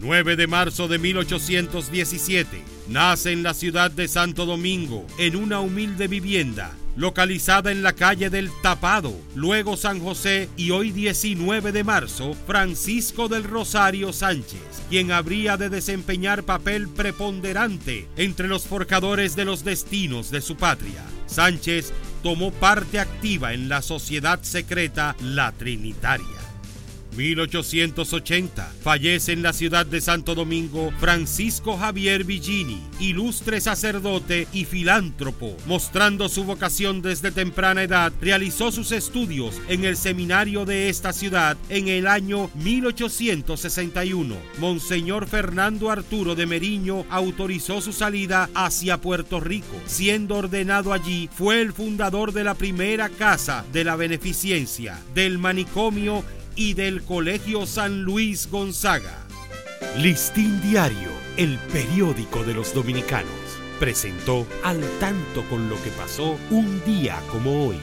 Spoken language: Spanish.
9 de marzo de 1817, nace en la ciudad de Santo Domingo, en una humilde vivienda localizada en la calle del Tapado, luego San José y hoy 19 de marzo, Francisco del Rosario Sánchez, quien habría de desempeñar papel preponderante entre los forjadores de los destinos de su patria. Sánchez tomó parte activa en la sociedad secreta La Trinitaria 1880. Fallece en la ciudad de Santo Domingo Francisco Javier Villini, ilustre sacerdote y filántropo. Mostrando su vocación desde temprana edad, realizó sus estudios en el seminario de esta ciudad en el año 1861. Monseñor Fernando Arturo de Meriño autorizó su salida hacia Puerto Rico. Siendo ordenado allí, fue el fundador de la primera casa de la beneficencia, del manicomio y del Colegio San Luis Gonzaga. Listín Diario, el periódico de los dominicanos, presentó al tanto con lo que pasó un día como hoy.